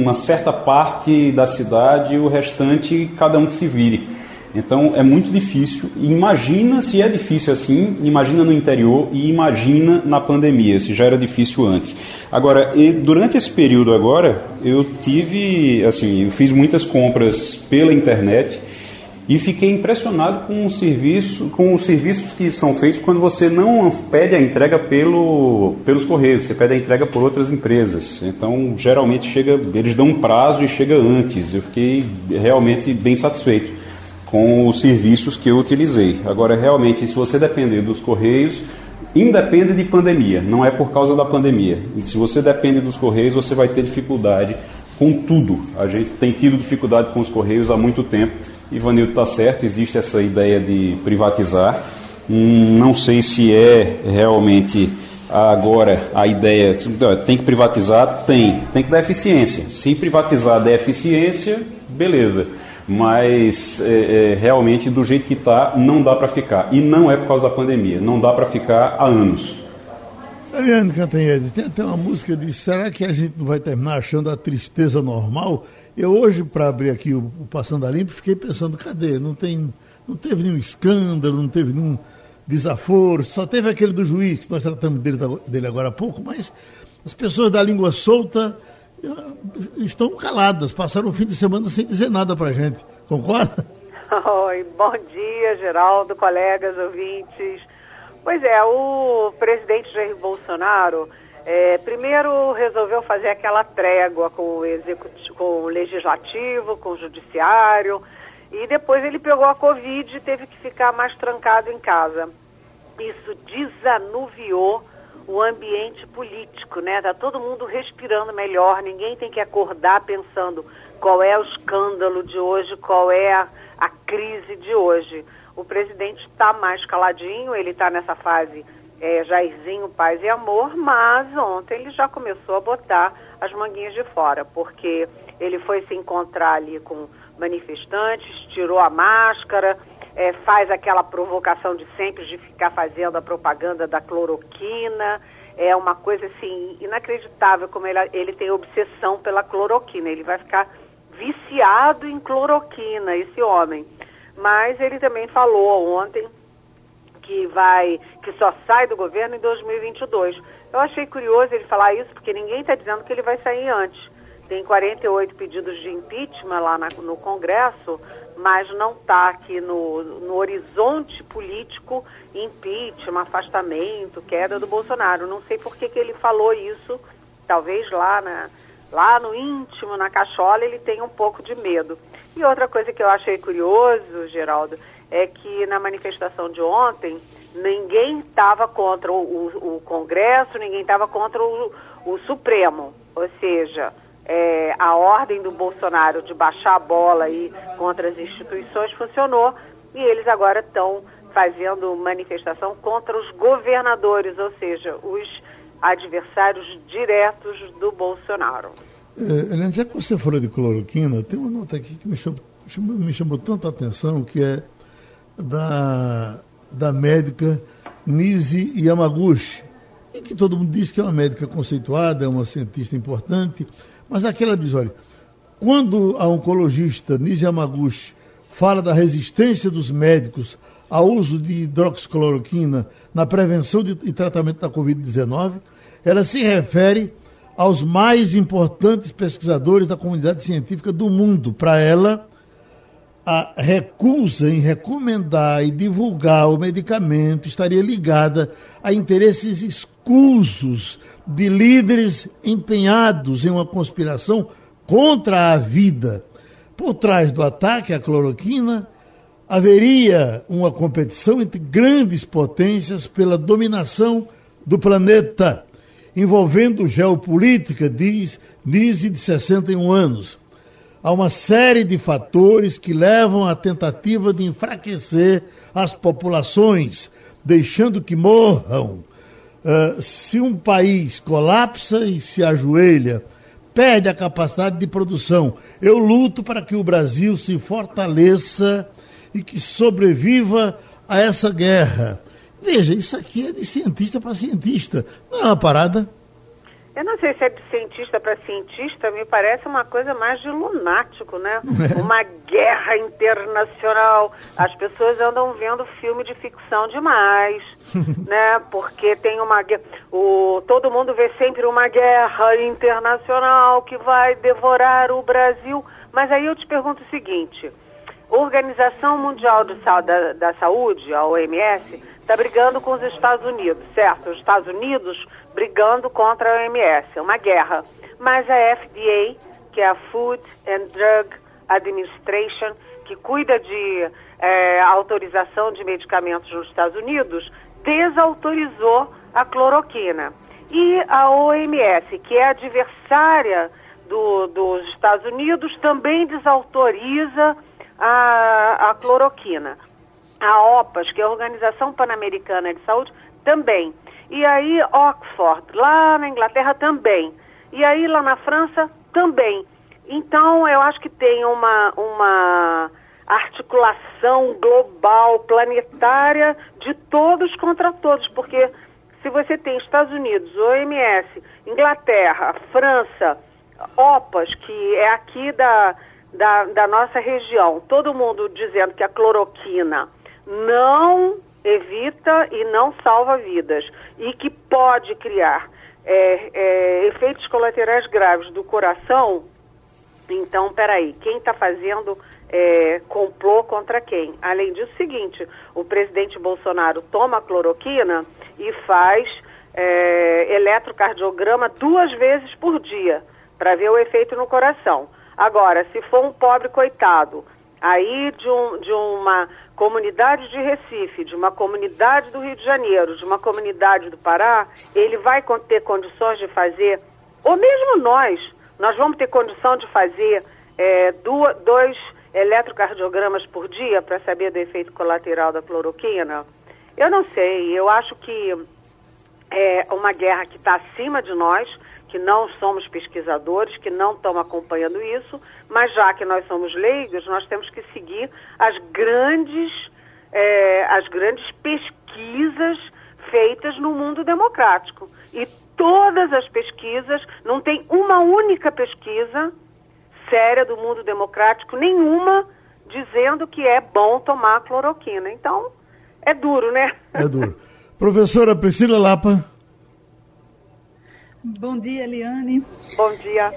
S3: uma certa parte da cidade e o restante cada um que se vire. Então é muito difícil. Imagina se é difícil assim, imagina no interior e imagina na pandemia, se já era difícil antes. Agora, durante esse período agora, eu tive, assim, eu fiz muitas compras pela internet e fiquei impressionado com o serviço, com os serviços que são feitos quando você não pede a entrega pelo, pelos correios, você pede a entrega por outras empresas. Então, geralmente chega, eles dão um prazo e chega antes. Eu fiquei realmente bem satisfeito com os serviços que eu utilizei. Agora, realmente, se você depender dos correios, independe de pandemia, não é por causa da pandemia. E se você depende dos correios, você vai ter dificuldade com tudo. A gente tem tido dificuldade com os correios há muito tempo Ivanildo está certo, existe essa ideia de privatizar. Hum, não sei se é realmente agora a ideia. Tem que privatizar? Tem. Tem que dar eficiência. Se privatizar der eficiência, beleza. Mas é, é, realmente, do jeito que está, não dá para ficar. E não é por causa da pandemia. Não dá para ficar há anos.
S2: Eliane Cantanhede, tem até uma música de será que a gente não vai terminar achando a tristeza normal? Eu hoje, para abrir aqui o, o Passando a Limpo, fiquei pensando, cadê? Não, tem, não teve nenhum escândalo, não teve nenhum desaforo, só teve aquele do juiz, que nós tratamos dele, dele agora há pouco, mas as pessoas da língua solta eh, estão caladas, passaram o fim de semana sem dizer nada para gente. Concorda?
S8: Oi, bom dia, Geraldo, colegas, ouvintes. Pois é, o presidente Jair Bolsonaro é, primeiro resolveu fazer aquela trégua com o, executivo, com o legislativo, com o judiciário, e depois ele pegou a Covid e teve que ficar mais trancado em casa. Isso desanuviou o ambiente político, né? Tá todo mundo respirando melhor, ninguém tem que acordar pensando qual é o escândalo de hoje, qual é a, a crise de hoje. O presidente está mais caladinho, ele está nessa fase é, Jairzinho Paz e Amor, mas ontem ele já começou a botar as manguinhas de fora, porque ele foi se encontrar ali com manifestantes, tirou a máscara, é, faz aquela provocação de sempre de ficar fazendo a propaganda da cloroquina. É uma coisa assim inacreditável como ele, ele tem obsessão pela cloroquina. Ele vai ficar viciado em cloroquina, esse homem. Mas ele também falou ontem que vai, que só sai do governo em 2022. Eu achei curioso ele falar isso, porque ninguém está dizendo que ele vai sair antes. tem 48 pedidos de impeachment lá na, no Congresso, mas não está aqui no, no horizonte político impeachment, afastamento, queda do Bolsonaro. Não sei por que, que ele falou isso, talvez lá, na, lá no íntimo, na cachola, ele tenha um pouco de medo. E outra coisa que eu achei curioso, Geraldo, é que na manifestação de ontem, ninguém estava contra o, o, o, Congresso, ninguém estava contra o, o Supremo. Ou seja, é, a ordem do Bolsonaro de baixar a bola aí contra as instituições funcionou e eles agora estão fazendo manifestação contra os governadores, ou seja, os adversários diretos do Bolsonaro.
S2: É, já que você falou de cloroquina, tem uma nota aqui que me chamou, me chamou tanta atenção, que é da, da médica Nise Yamaguchi, e que todo mundo diz que é uma médica conceituada, é uma cientista importante, mas aquela diz, olha, quando a oncologista Nise Yamaguchi fala da resistência dos médicos ao uso de hidroxicloroquina na prevenção de, e tratamento da Covid-19, ela se refere aos mais importantes pesquisadores da comunidade científica do mundo. Para ela, a recusa em recomendar e divulgar o medicamento estaria ligada a interesses escusos de líderes empenhados em uma conspiração contra a vida. Por trás do ataque à cloroquina, haveria uma competição entre grandes potências pela dominação do planeta, envolvendo geopolítica, diz Nise, de 61 anos. Há uma série de fatores que levam à tentativa de enfraquecer as populações, deixando que morram Uh, se um país colapsa e se ajoelha, perde a capacidade de produção. Eu luto para que o Brasil se fortaleça e que sobreviva a essa guerra. Veja, isso aqui é de cientista para cientista, não é uma parada?
S8: Eu não sei se é de cientista para cientista, me parece uma coisa mais de lunático, né? Uma guerra internacional. As pessoas andam vendo filme de ficção demais, né? Porque tem uma guerra. O, todo mundo vê sempre uma guerra internacional que vai devorar o Brasil. Mas aí eu te pergunto o seguinte: Organização Mundial da, da Saúde, a OMS, está brigando com os Estados Unidos, certo? Os Estados Unidos brigando contra a OMS, é uma guerra. Mas a FDA, que é a Food and Drug Administration, que cuida de é, autorização de medicamentos nos Estados Unidos, desautorizou a cloroquina. E a OMS, que é adversária do, dos Estados Unidos, também desautoriza a, a cloroquina. A OPAS, que é a Organização Pan-Americana de Saúde, também. E aí Oxford, lá na Inglaterra também. E aí lá na França também. Então eu acho que tem uma, uma articulação global, planetária, de todos contra todos, porque se você tem Estados Unidos, OMS, Inglaterra, França, OPAS, que é aqui da, da, da nossa região, todo mundo dizendo que a cloroquina não evita e não salva vidas e que pode criar é, é, efeitos colaterais graves do coração, então, peraí, quem está fazendo é, complô contra quem? Além disso, seguinte, o presidente Bolsonaro toma cloroquina e faz é, eletrocardiograma duas vezes por dia para ver o efeito no coração. Agora, se for um pobre coitado aí de, um, de uma comunidade de Recife, de uma comunidade do Rio de Janeiro, de uma comunidade do Pará, ele vai ter condições de fazer, ou mesmo nós, nós vamos ter condição de fazer é, duas, dois eletrocardiogramas por dia para saber do efeito colateral da cloroquina? Eu não sei, eu acho que é uma guerra que está acima de nós, que não somos pesquisadores, que não estão acompanhando isso, mas já que nós somos leigos, nós temos que seguir as grandes, é, as grandes pesquisas feitas no mundo democrático. E todas as pesquisas, não tem uma única pesquisa séria do mundo democrático, nenhuma dizendo que é bom tomar cloroquina. Então, é duro, né?
S2: É duro. Professora Priscila Lapa.
S9: Bom dia, Eliane.
S8: Bom dia.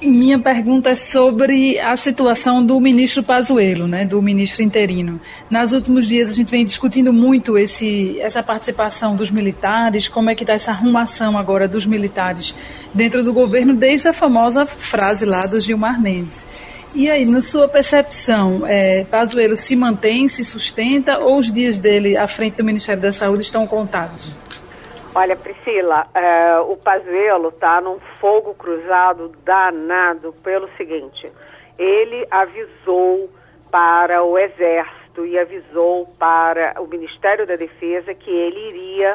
S5: Minha pergunta é sobre a situação do ministro Pazuello, né, do ministro interino. Nos últimos dias a gente vem discutindo muito esse, essa participação dos militares, como é que está essa arrumação agora dos militares dentro do governo, desde a famosa frase lá do Gilmar Mendes. E aí, na sua percepção, é, Pazuello se mantém, se sustenta ou os dias dele à frente do Ministério da Saúde estão contados?
S8: Olha, Priscila, é, o Pazuello está num fogo cruzado danado pelo seguinte: ele avisou para o Exército e avisou para o Ministério da Defesa que ele iria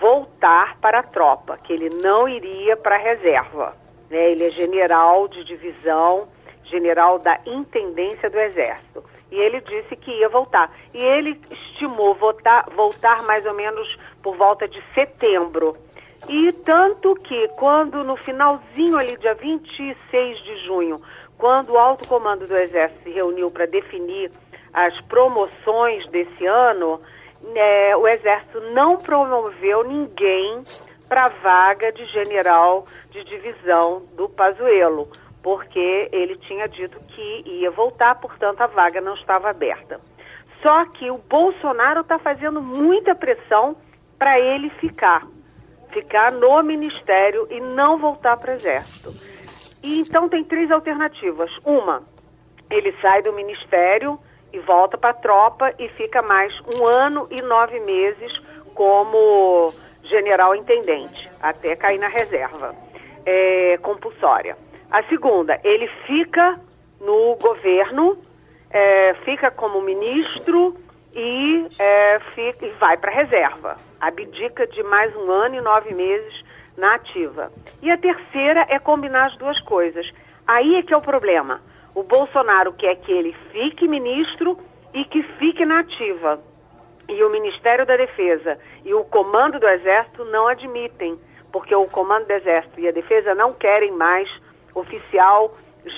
S8: voltar para a tropa, que ele não iria para a reserva. Né? Ele é general de divisão, general da intendência do Exército. E ele disse que ia voltar. E ele estimou votar, voltar mais ou menos por volta de setembro. E tanto que quando no finalzinho ali, dia 26 de junho, quando o alto comando do Exército se reuniu para definir as promoções desse ano, é, o Exército não promoveu ninguém para a vaga de general de divisão do Pazuello, porque ele tinha dito que ia voltar, portanto a vaga não estava aberta. Só que o Bolsonaro está fazendo muita pressão para ele ficar, ficar no ministério e não voltar para o exército. E então tem três alternativas. Uma, ele sai do ministério e volta para a tropa e fica mais um ano e nove meses como general intendente, até cair na reserva é, compulsória. A segunda, ele fica no governo, é, fica como ministro e, é, fica, e vai para a reserva. Abdica de mais um ano e nove meses na ativa. E a terceira é combinar as duas coisas. Aí é que é o problema. O Bolsonaro quer que ele fique ministro e que fique na ativa. E o Ministério da Defesa e o Comando do Exército não admitem, porque o Comando do Exército e a Defesa não querem mais oficial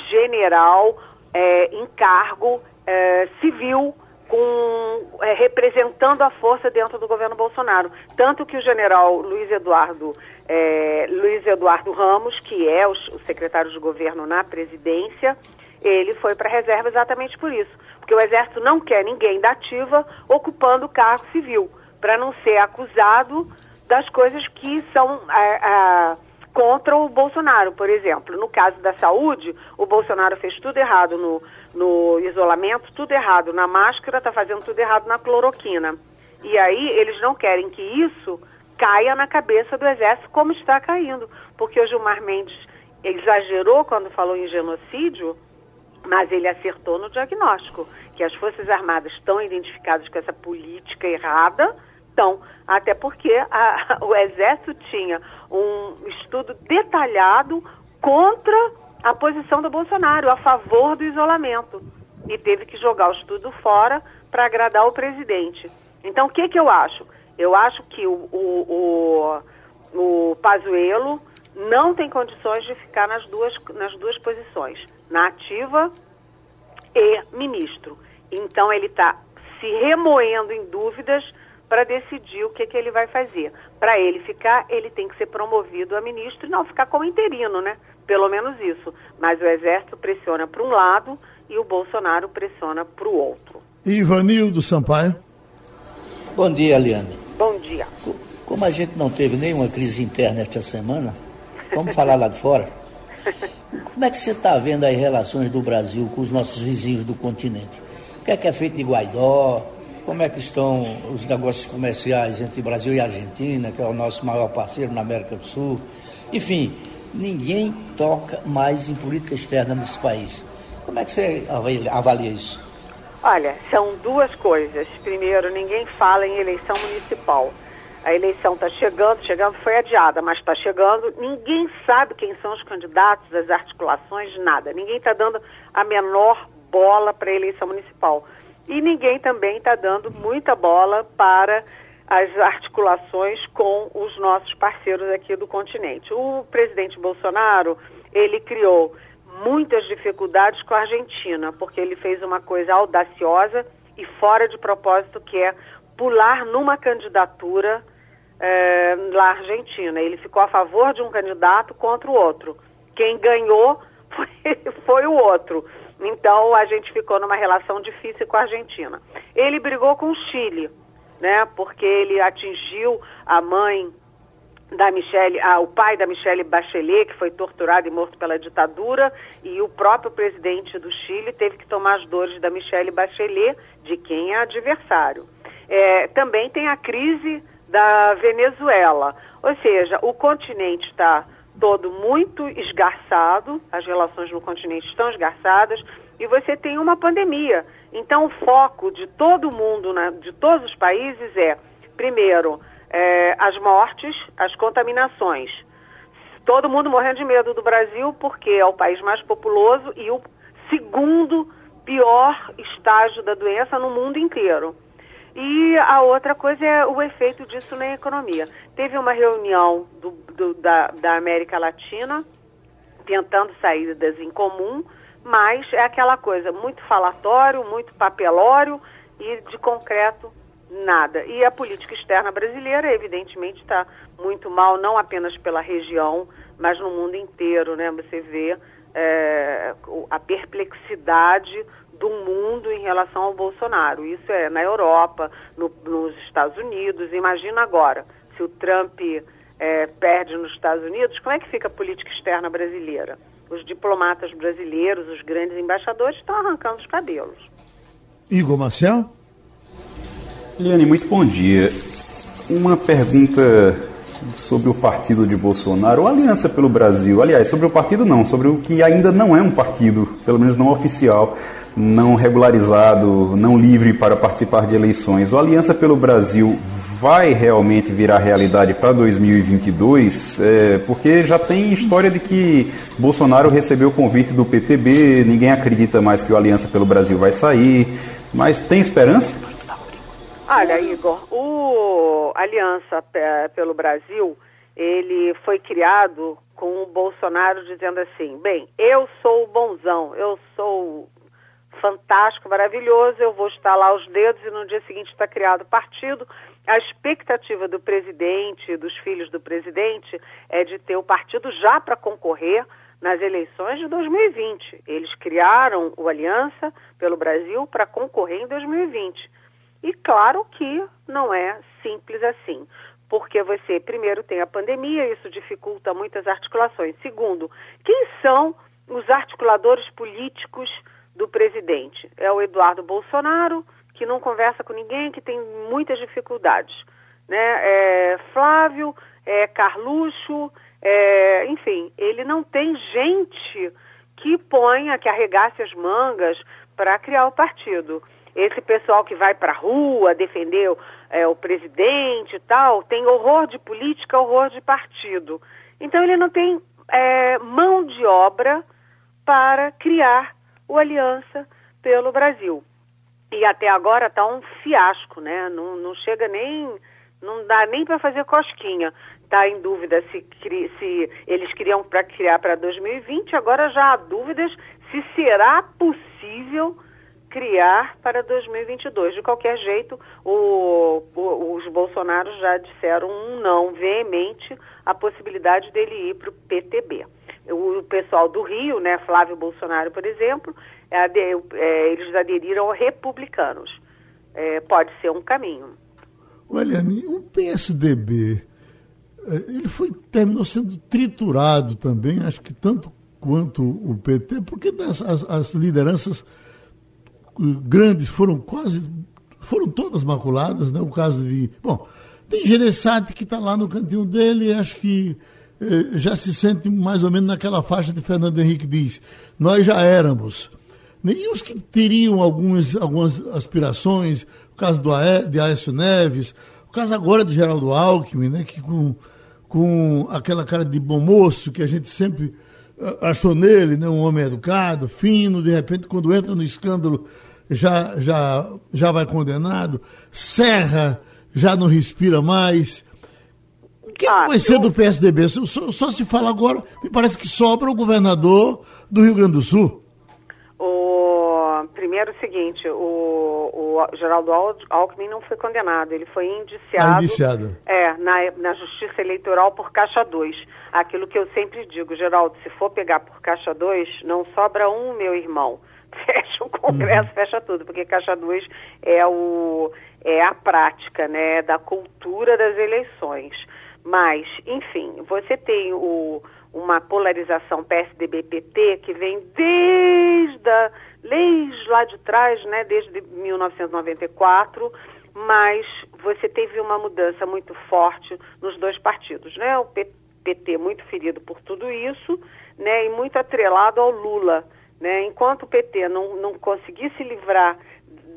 S8: general é, em cargo é, civil com, é, representando a força dentro do governo Bolsonaro. Tanto que o general Luiz Eduardo, é, Luiz Eduardo Ramos, que é o, o, secretário de governo na presidência, ele foi para a reserva exatamente por isso. Porque o Exército não quer ninguém da ativa ocupando cargo civil, para não ser acusado das coisas que são é, contra o Bolsonaro, por exemplo. No caso da saúde, o Bolsonaro fez tudo errado no, no isolamento, tudo errado na máscara, está fazendo tudo errado na cloroquina. E aí eles não querem que isso caia na cabeça do Exército, como está caindo. Porque o Gilmar Mendes exagerou quando falou em genocídio, mas ele acertou no diagnóstico, que as Forças Armadas estão identificadas com essa política errada, estão, até porque a, o Exército tinha um estudo detalhado contra a posição do Bolsonaro, a favor do isolamento. E teve que jogar o estudo fora para agradar o presidente. Então, o que, que eu acho? Eu acho que o, o, o, o Pazuello não tem condições de ficar nas duas, nas duas posições, na ativa e ministro. Então, ele está se remoendo em dúvidas para decidir o que, que ele vai fazer. Para ele ficar, ele tem que ser promovido a ministro e não ficar como interino, né? Pelo menos isso. Mas o Exército pressiona para um lado e o Bolsonaro pressiona para o outro.
S2: Ivanildo Sampaio.
S4: Bom dia, Eliane.
S8: Bom dia.
S4: Como a gente não teve nenhuma crise interna esta semana, vamos falar lá de fora. Como é que você está vendo as relações do Brasil com os nossos vizinhos do continente? O que é que é feito de Guaidó? Como é que estão os negócios comerciais entre Brasil e Argentina, que é o nosso maior parceiro na América do Sul? Enfim, ninguém toca mais em política externa nesse país. Como é que você avalia isso?
S8: Olha, são duas coisas. Primeiro, ninguém fala em eleição municipal. A eleição está chegando, chegando, foi adiada, mas está chegando. Ninguém sabe quem são os candidatos, as articulações, nada. Ninguém está dando a menor bola para a eleição municipal. E ninguém também está dando muita bola para as articulações com os nossos parceiros aqui do continente. O presidente Bolsonaro, ele criou muitas dificuldades com a Argentina, porque ele fez uma coisa audaciosa e fora de propósito, que é pular numa candidatura na Argentina. Ele ficou a favor de um candidato contra o outro. Quem ganhou foi, foi o outro. Então a gente ficou numa relação difícil com a Argentina. Ele brigou com o Chile, né? Porque ele atingiu a mãe da Michelle, ah, o pai da Michelle Bachelet, que foi torturado e morto pela ditadura, e o próprio presidente do Chile teve que tomar as dores da Michelle Bachelet, de quem é adversário. É, também tem a crise da Venezuela, ou seja, o continente está todo muito esgarçado, as relações no continente estão esgarçadas, e você tem uma pandemia. Então, o foco de todo mundo, né, de todos os países, é, primeiro, é, as mortes, as contaminações. Todo mundo morrendo de medo do Brasil, porque é o país mais populoso e o segundo pior estágio da doença no mundo inteiro. E a outra coisa é o efeito disso na economia. Teve uma reunião do, do, da, da América Latina tentando saídas em comum, mas é aquela coisa muito falatório, muito papelório e de concreto nada. E a política externa brasileira, evidentemente, está muito mal, não apenas pela região, mas no mundo inteiro, né? Você vê é, a perplexidade do mundo em relação ao Bolsonaro. Isso é na Europa, no, nos Estados Unidos. Imagina agora, se o Trump é, perde nos Estados Unidos, como é que fica a política externa brasileira? Os diplomatas brasileiros, os grandes embaixadores, estão arrancando os cabelos.
S2: Igor Marcel?
S3: Eliane, muito bom dia. Uma pergunta sobre o partido de Bolsonaro, ou Aliança pelo Brasil. Aliás, sobre o partido não, sobre o que ainda não é um partido, pelo menos não oficial não regularizado, não livre para participar de eleições. O Aliança pelo Brasil vai realmente virar realidade para 2022? É, porque já tem história de que Bolsonaro recebeu o convite do PTB, ninguém acredita mais que o Aliança pelo Brasil vai sair, mas tem esperança?
S8: Olha, Igor, o Aliança pelo Brasil, ele foi criado com o Bolsonaro dizendo assim, bem, eu sou o bonzão, eu sou fantástico, maravilhoso, eu vou estalar os dedos e no dia seguinte está criado o partido. A expectativa do presidente, dos filhos do presidente, é de ter o partido já para concorrer nas eleições de 2020. Eles criaram o Aliança pelo Brasil para concorrer em 2020. E claro que não é simples assim, porque você, primeiro, tem a pandemia, isso dificulta muitas articulações. Segundo, quem são os articuladores políticos do presidente. É o Eduardo Bolsonaro, que não conversa com ninguém, que tem muitas dificuldades. Né? É Flávio, é Carluxo, é, enfim, ele não tem gente que ponha, que arregasse as mangas para criar o partido. Esse pessoal que vai para a rua defender é, o presidente e tal, tem horror de política, horror de partido. Então ele não tem é, mão de obra para criar o Aliança pelo Brasil. E até agora está um fiasco, né? Não, não chega nem, não dá nem para fazer cosquinha. Está em dúvida se, se eles queriam para criar para 2020, agora já há dúvidas se será possível criar para 2022. De qualquer jeito, o, o, os Bolsonaros já disseram um não veemente à possibilidade dele ir para o PTB o pessoal do Rio, né, Flávio Bolsonaro, por exemplo, é, é, eles aderiram a republicanos. É, pode ser um caminho.
S2: Olha, o PSDB, é, ele foi, terminou sendo triturado também, acho que tanto quanto o PT, porque as, as lideranças grandes foram quase, foram todas maculadas, né? O caso de, bom, tem Gereissati que está lá no cantinho dele, acho que eh, já se sente mais ou menos naquela faixa de Fernando Henrique diz, nós já éramos. E os que teriam algumas, algumas aspirações, o caso do Aé, de Aécio Neves, o caso agora de Geraldo Alckmin, né, que com, com aquela cara de bom moço que a gente sempre eh, achou nele, né, um homem educado, fino, de repente quando entra no escândalo já, já, já vai condenado, Serra já não respira mais, que ah, vai ser eu... do PSDB? Só, só, se fala agora, me parece que sobra o governador do Rio Grande do Sul.
S8: O... era o seguinte, o, o Geraldo Alckmin não foi condenado, ele foi indiciado,
S2: ah, indiciado.
S8: É, na, na Justiça Eleitoral por Caixa 2. Aquilo que eu sempre digo, Geraldo, se for pegar por Caixa 2, não sobra um, meu irmão. Fecha o Congresso, uhum. fecha tudo, porque Caixa 2 é, o, é a prática né, da cultura das eleições. Mas, enfim, você tem o, uma polarização PSDB-PT que vem desde a, leis lá de trás, né, desde 1994, mas você teve uma mudança muito forte nos dois partidos, né? O PT muito ferido por tudo isso, né, e muito atrelado ao Lula, né? Enquanto o PT não, não conseguir se livrar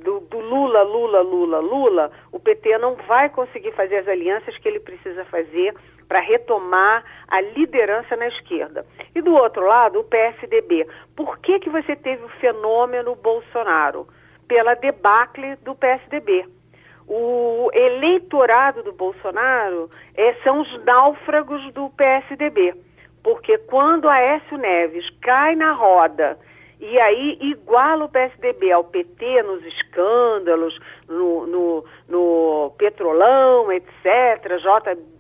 S8: do, do, Lula, Lula, Lula, Lula, o PT não vai conseguir fazer as alianças que ele precisa fazer para retomar a liderança na esquerda. E do outro lado, o PSDB. Por que, que você teve o fenômeno Bolsonaro? Pela debacle do PSDB. O eleitorado do Bolsonaro é, são os náufragos do PSDB. Porque quando Aécio Neves cai na roda e aí iguala o PSDB ao PT nos escândalos, no, no, no petrolão, etc.,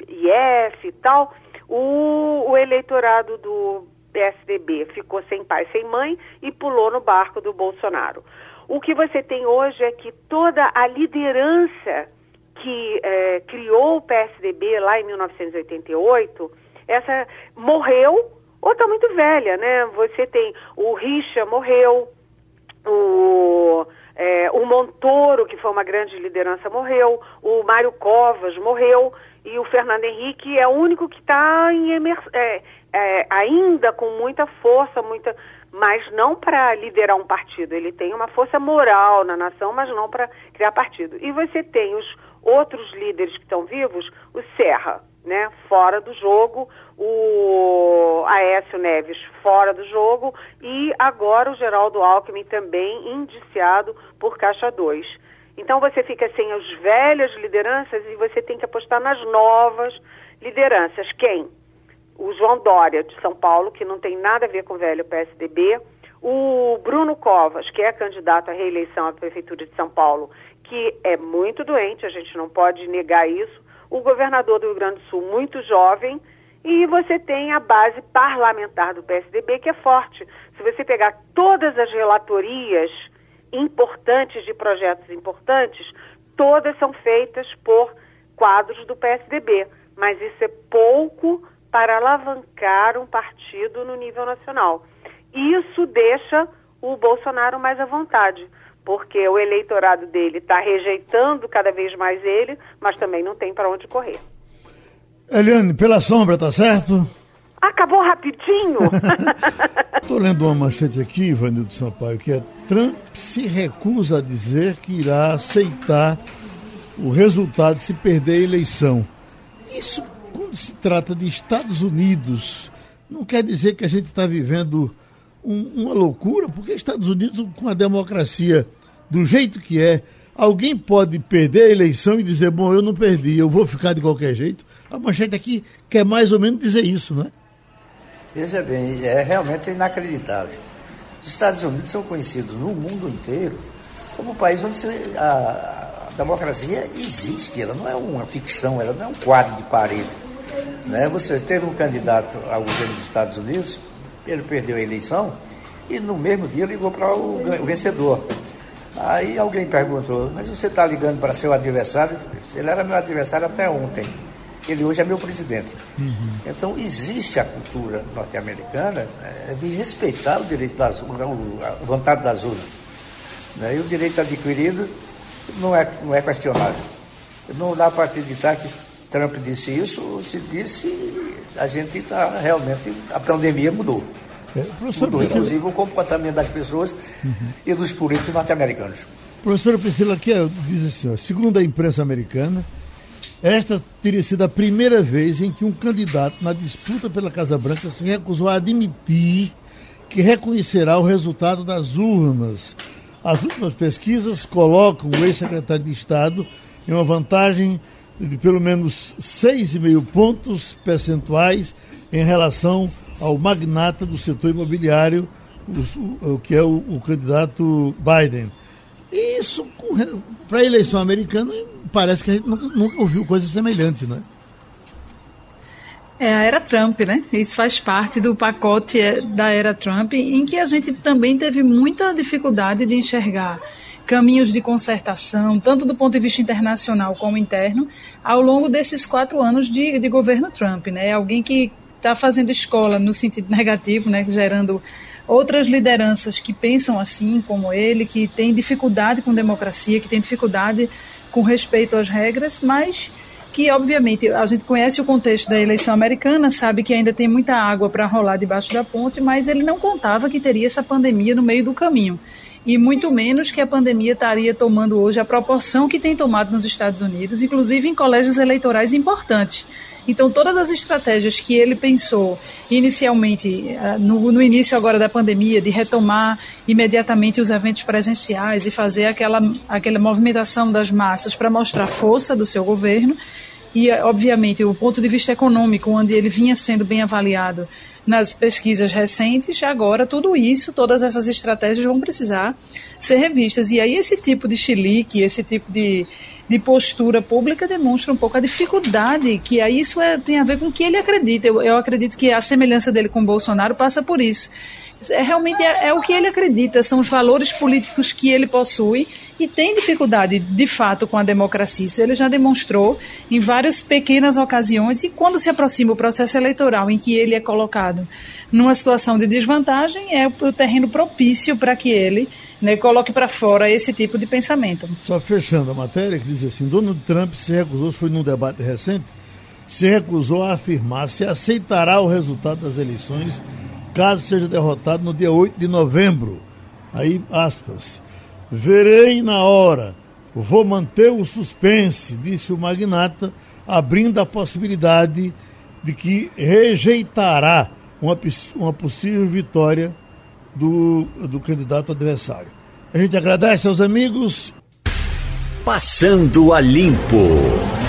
S8: JIF e tal, o, o eleitorado do PSDB ficou sem pai, sem mãe e pulou no barco do Bolsonaro. O que você tem hoje é que toda a liderança que é, criou o PSDB lá em 1988, essa morreu ou está muito velha, né? Você tem o Richa morreu, o, é, o Montoro, que foi uma grande liderança, morreu, o Mário Covas morreu, e o Fernando Henrique é o único que está é, é, ainda com muita força, muita, mas não para liderar um partido. Ele tem uma força moral na nação, mas não para criar partido. E você tem os outros líderes que estão vivos, o Serra, né, fora do jogo, o Aécio Neves fora do jogo e agora o Geraldo Alckmin também indiciado por Caixa 2. Então você fica sem as velhas lideranças e você tem que apostar nas novas lideranças. Quem? O João Dória, de São Paulo, que não tem nada a ver com o velho PSDB. O Bruno Covas, que é candidato à reeleição à Prefeitura de São Paulo, que é muito doente, a gente não pode negar isso o governador do Rio Grande do Sul muito jovem, e você tem a base parlamentar do PSDB, que é forte. Se você pegar todas as relatorias importantes de projetos importantes, todas são feitas por quadros do PSDB. Mas isso é pouco para alavancar um partido no nível nacional. Isso deixa o Bolsonaro mais à vontade porque o eleitorado dele está rejeitando cada vez mais ele, mas também não tem para onde correr.
S2: Eliane, pela sombra, tá certo?
S8: Acabou rapidinho.
S2: Estou lendo uma manchete aqui, Ivanildo Sampaio, que é Trump se recusa a dizer que irá aceitar o resultado se perder a eleição. Isso, quando se trata de Estados Unidos, não quer dizer que a gente está vivendo um, uma loucura, porque Estados Unidos, com a democracia do jeito que é, alguém pode perder a eleição e dizer, bom, eu não perdi, eu vou ficar de qualquer jeito. A manchete aqui quer mais ou menos dizer isso, não é?
S4: Veja bem, é realmente inacreditável. Os Estados Unidos são conhecidos no mundo inteiro como um país onde a, a democracia existe, ela não é uma ficção, ela não é um quadro de parede. Né? Você teve um candidato ao governo dos Estados Unidos, ele perdeu a eleição e no mesmo dia ligou para o, o vencedor. Aí alguém perguntou, mas você está ligando para seu adversário? Ele era meu adversário até ontem. Ele hoje é meu presidente. Uhum. Então existe a cultura norte-americana é, de respeitar o direito das a vontade das urnas. Né? E o direito adquirido não é, não é questionável. Não dá para acreditar que Trump disse isso, se disse, a gente está realmente, a pandemia mudou. É, mudou, Priscila... inclusive, o comportamento das pessoas uhum. e dos políticos norte-americanos.
S2: Professora Priscila, aqui diz assim, ó, segundo a imprensa americana, esta teria sido a primeira vez em que um candidato na disputa pela Casa Branca se recusou a admitir que reconhecerá o resultado das urnas. As últimas pesquisas colocam o ex-secretário de Estado em uma vantagem de pelo menos 6,5 pontos percentuais em relação ao magnata do setor imobiliário o, o que é o, o candidato Biden. E isso, para a eleição americana, parece que a gente nunca, nunca ouviu coisa semelhante, né?
S5: É a era Trump, né? Isso faz parte do pacote é, da era Trump, em que a gente também teve muita dificuldade de enxergar caminhos de concertação, tanto do ponto de vista internacional como interno, ao longo desses quatro anos de, de governo Trump, né? Alguém que está fazendo escola no sentido negativo, né? Gerando outras lideranças que pensam assim como ele, que têm dificuldade com democracia, que têm dificuldade com respeito às regras, mas que obviamente a gente conhece o contexto da eleição americana, sabe que ainda tem muita água para rolar debaixo da ponte, mas ele não contava que teria essa pandemia no meio do caminho. E muito menos que a pandemia estaria tomando hoje a proporção que tem tomado nos Estados Unidos, inclusive em colégios eleitorais importantes. Então, todas as estratégias que ele pensou inicialmente, eh, no, no, início agora da pandemia, de retomar imediatamente os eventos presenciais e fazer aquela, aquela movimentação das massas para mostrar a força do seu governo, e, obviamente, o ponto de vista econômico, onde ele vinha sendo bem avaliado nas pesquisas recentes, agora tudo isso, todas essas estratégias vão precisar ser revistas. E aí esse tipo de chilique, esse tipo de, de postura pública demonstra um pouco a dificuldade que aí isso é, tem a ver com o que ele acredita. Eu, eu acredito que a semelhança dele com Bolsonaro passa por isso é, realmente é, é, o que ele acredita, são os valores políticos que ele possui e tem dificuldade, de fato, com a democracia. Isso ele já demonstrou em várias pequenas ocasiões e quando se aproxima o processo eleitoral em que ele é colocado numa situação de desvantagem, é o terreno propício para que ele né, coloque para fora esse tipo de pensamento.
S2: Só fechando a matéria, que diz assim, Donald Trump se recusou, foi num debate recente, se recusou a afirmar se aceitará o resultado das eleições caso seja derrotado no dia 8 de novembro. Aí, aspas. Verei na hora. Vou manter o suspense, disse o magnata, abrindo a possibilidade de que rejeitará uma, uma possível vitória do, do candidato adversário. A gente agradece aos amigos.
S1: Passando a limpo.